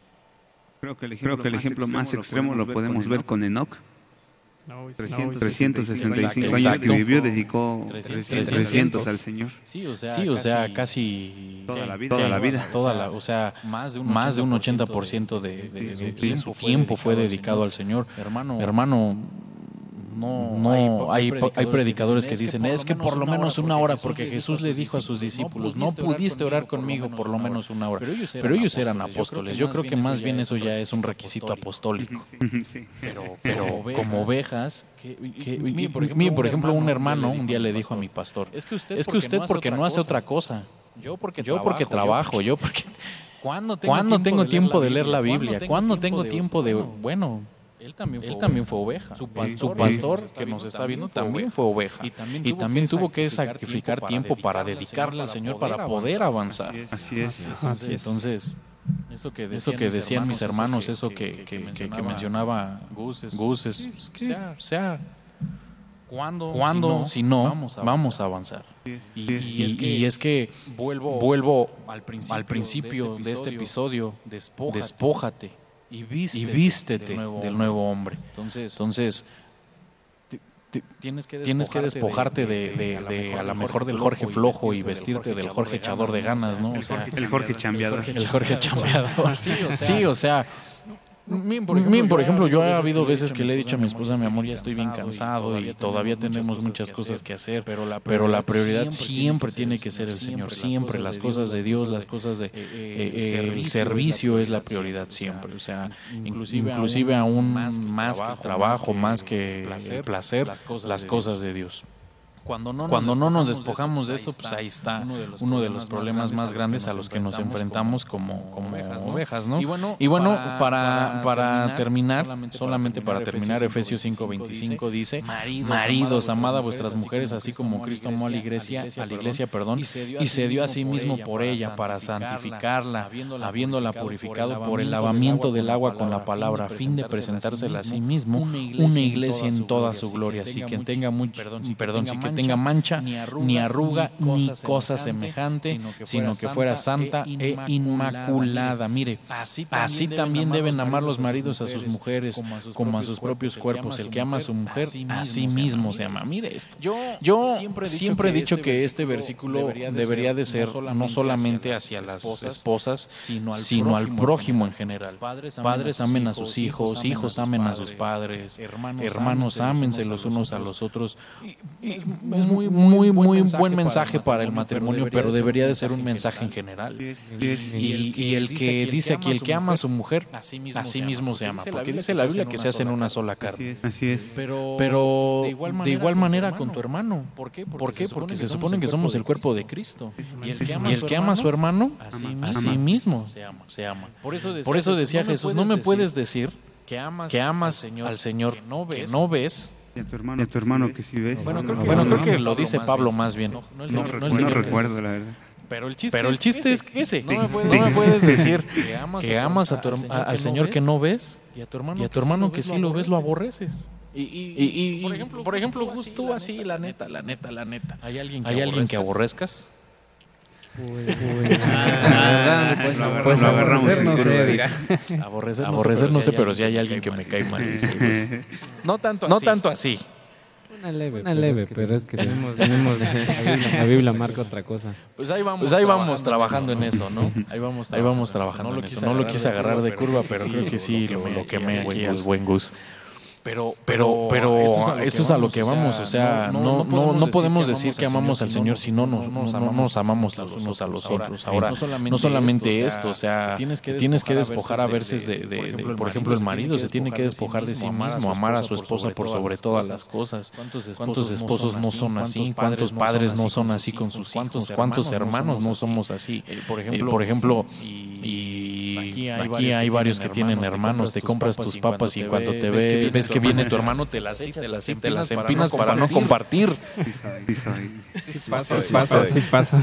creo que el ejemplo, creo que el ejemplo más extremo lo podemos ver con Enoch. 365 años que vivió, dedicó 300, al Señor. Sí, o sea, sí, o sea casi toda la vida. Toda la vida. Toda la, o sea, más de un 80%, de, de, de, su tiempo fue dedicado al Señor. Hermano, hermano no, hay, hay, predicadores, que dicen, es que por lo menos una hora, porque Jesús le dijo a sus discípulos, no pudiste orar conmigo por lo menos una hora. Pero ellos eran apóstoles. Yo creo que más bien eso ya es un requisito apostólico. Pero, pero como ovejas, que, por ejemplo, un hermano un día le dijo a mi pastor, es que usted, porque no hace otra cosa. Yo porque, yo porque trabajo, yo porque... ¿Cuándo tengo, tiempo de leer la Biblia? ¿Cuándo tengo tiempo de, bueno, él también fue, Él también fue oveja. Su pastor, que nos está viendo también. fue oveja. Y también, tuvo, que sacrificar tiempo para dedicarle al Señor para poder avanzar. Así es. Entonces, eso que, eso que decían mis hermanos, eso que, que, mencionaba Gus, es, que sea, cuando, si no, vamos a avanzar. Y, es que, vuelvo, vuelvo al principio, de este episodio, despójate y vístete, del, nuevo, hombre. Entonces, entonces tienes que despojarte, de, a lo mejor del Jorge flojo y vestirte del Jorge echador de ganas, ¿no? el Jorge chambeador. El Jorge chambeador. Sí, o sea, por ejemplo, yo ha habido veces que le he dicho a mi esposa, mi amor, ya estoy bien cansado y todavía tenemos muchas cosas que hacer, pero la prioridad siempre tiene que ser el Señor, siempre las cosas de Dios, las cosas de el servicio es la prioridad siempre, o sea, inclusive aún más que trabajo, más que placer, las cosas de Dios. Cuando no, Cuando no nos despojamos de esto, pues ahí está uno de los, problemas más grandes a los que nos enfrentamos como, como ovejas, ¿no? Y bueno, para, para, terminar, solamente para terminar, Efesios 5:25 dice, maridos, amad a vuestras mujeres, así como Cristo amó a la iglesia, a la iglesia, perdón, y se dio a sí mismo por ella, para santificarla, habiéndola purificado por el lavamiento del agua con la palabra, a fin de presentársela a sí mismo, una iglesia en toda su gloria, así que tenga mucho, perdón, sí que tenga mancha, ni arruga, ni cosa semejante, sino que fuera santa e, e inmaculada. Mire, así también deben amar los maridos a sus mujeres como a sus propios cuerpos. El que ama a su mujer, a sí mismo se ama. Mire esto. Yo siempre he dicho que este, este versículo debería de ser no solamente hacia las esposas, sino al prójimo en general. Padres amen a sus hijos, hijos amen a sus padres, hermanos ámense los unos a los otros. Muy, muy, muy buen mensaje para el matrimonio, pero debería de ser un mensaje en general. Y el que dice aquí, el que ama a su mujer, a sí mismo se ama. Porque dice la Biblia que se hacen una sola carne. Así es. Pero de igual manera con tu hermano. ¿Por qué? Porque se supone que somos el cuerpo de Cristo. Y el que ama a su hermano, a sí mismo se ama. Por eso decía Jesús, no me puedes decir que amas al Señor que no ves y a tu hermano, tu hermano que sí ves. Bueno, creo que, lo dice Pablo más bien. No, no, recuerdo, la verdad. Pero el chiste, Pero el chiste es, ese. No, me puedes, decir que amas, a tu, al Señor que no ves y a tu hermano, y a tu hermano que sí lo ves, lo aborreces. Y, y, por ejemplo, por ejemplo tú así, la neta, la neta, la neta. ¿Hay alguien que, ¿Hay alguien que aborrezcas? pues, aborrecer no sé, aborrecer, aborrecer no sé, pero si hay alguien que me cae mal. No tanto así. No tanto así. Una leve, una leve, pero es que tenemos, tenemos la, Biblia, marca otra cosa. Pues ahí vamos, pues ahí vamos trabajando, en eso, ¿no? Ahí vamos, ahí vamos trabajando. No lo quise, no lo quise agarrar de curva, pero creo que sí lo, lo quemé aquí al buen Gus. Pero, pero, pero eso es a lo, que, vamos, o sea, no, no, no, podemos decir que amamos al Señor si no nos, no nos amamos los unos a los otros. Ahora, no solamente esto, o sea, tienes que despojar a veces de, por ejemplo, el marido se tiene que despojar de sí mismo, amar a su esposa por sobre todas las cosas. ¿Cuántos esposos no son así? ¿Cuántos padres no son así con sus hijos? ¿Cuántos hermanos no somos así? Por ejemplo, y aquí hay varios que tienen hermanos, te compras tus papas y cuando te ves que viene tu hermano, te las, te las, te las empinas para no compartir. Sí pasa, sí pasa.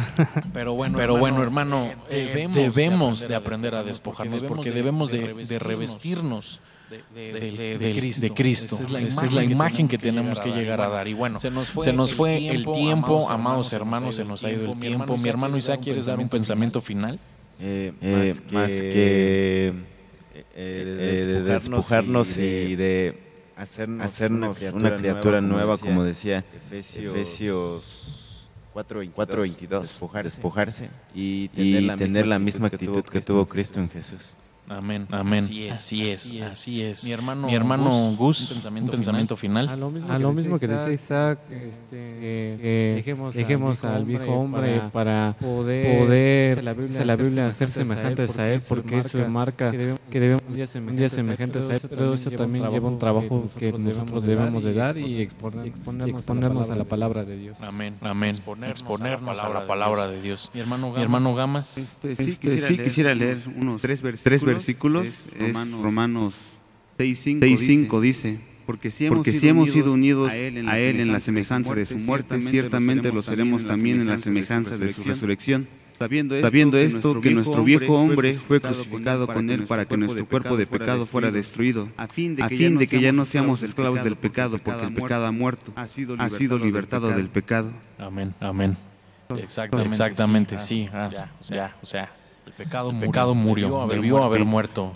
Pero bueno, pero bueno hermano, eh, debemos de aprender a despojarnos porque debemos de revestirnos. De, Cristo. Esa es la imagen, que, tenemos que llegar a dar. Y bueno, se nos fue, el, tiempo, amados hermanos, se nos ha ido el tiempo. Mi hermano Isaac, ¿quieres dar un pensamiento final? Eh, más, que, de despojarnos y de hacernos, una criatura, nueva, como decía Efesios 4.22, despojarse, y tener, la, misma actitud que tuvo Cristo en Jesús. Amén, amén. Así es, así es. Mi hermano, Mi hermano Gus, un pensamiento, final. A lo mismo, que, dice Isaac, este, dejemos, al viejo hombre para, poder, poder la Biblia, hacer semejantes a él, porque es su marca que debemos, un día semejantes a él, pero eso también lleva un trabajo que nosotros debemos de dar y exponernos a la palabra de Dios. Amén, amén. Exponernos a la palabra de Dios. Mi hermano Gamas. Este, sí, quisiera leer unos tres versículos versículos es Romanos, 6.5 dice, porque si hemos, sido unidos a Él en la, semejanza de su muerte, ciertamente lo seremos también en la semejanza de su resurrección. Sabiendo esto, que nuestro viejo hombre fue crucificado con Él para que nuestro cuerpo de pecado fuera destruido, a fin de que ya no seamos esclavos del pecado, porque el pecado ha muerto, ha sido libertado del pecado. Amén, amén. Exactamente, Exactamente sí. Ah, ya, o sea, el pecado, pecado murió, debió haber, muerto.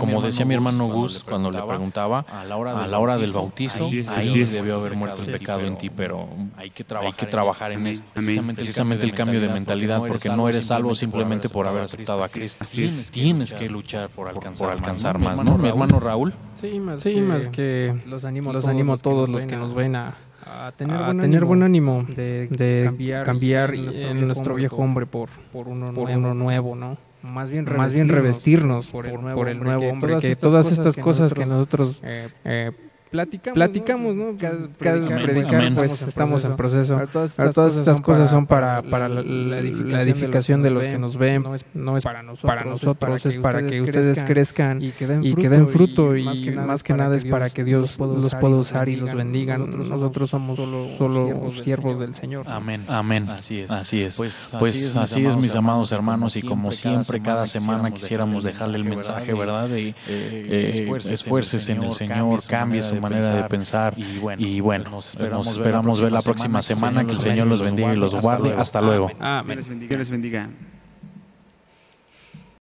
como decía, mi hermano Gus cuando le preguntaba, a la hora, del bautizo, ahí, debió haber muerto el pecado en ti, pero hay que trabajar, en eso. Precisamente, el cambio de mentalidad, porque no eres salvo simplemente por haber aceptado a Cristo. Tienes que luchar por alcanzar más, ¿no? Mi hermano Raúl. Sí, más, que los animo, los animo a todos los que nos ven a a tener, buen, tener ánimo buen, ánimo de, cambiar, en nuestro, viejo hombre por, por, uno, nuevo, ¿no? Más bien revestirnos, más bien revestirnos por, el nuevo, hombre, que todas estas cosas que nosotros eh, eh, platicamos, ¿no? Cada, predicar, pues estamos en proceso. Todas estas, cosas, son para, para, la, edificación de los que nos ven, no es, para nosotros, es para que ustedes crezcan y que den fruto, y, más que nada es para que Dios los pueda usar y los bendiga. Nosotros somos solo siervos del Señor. Amén, amén. Así es. Así es. Pues, pues así es, mis amados hermanos, y como siempre, cada semana quisiéramos dejarle el mensaje, ¿verdad? Eh, esfuerces en el Señor, cambie su manera de pensar. Y bueno, nos esperamos ver la próxima semana. Que el Señor los bendiga y los guarde. Hasta luego. Amén. Dios les bendiga.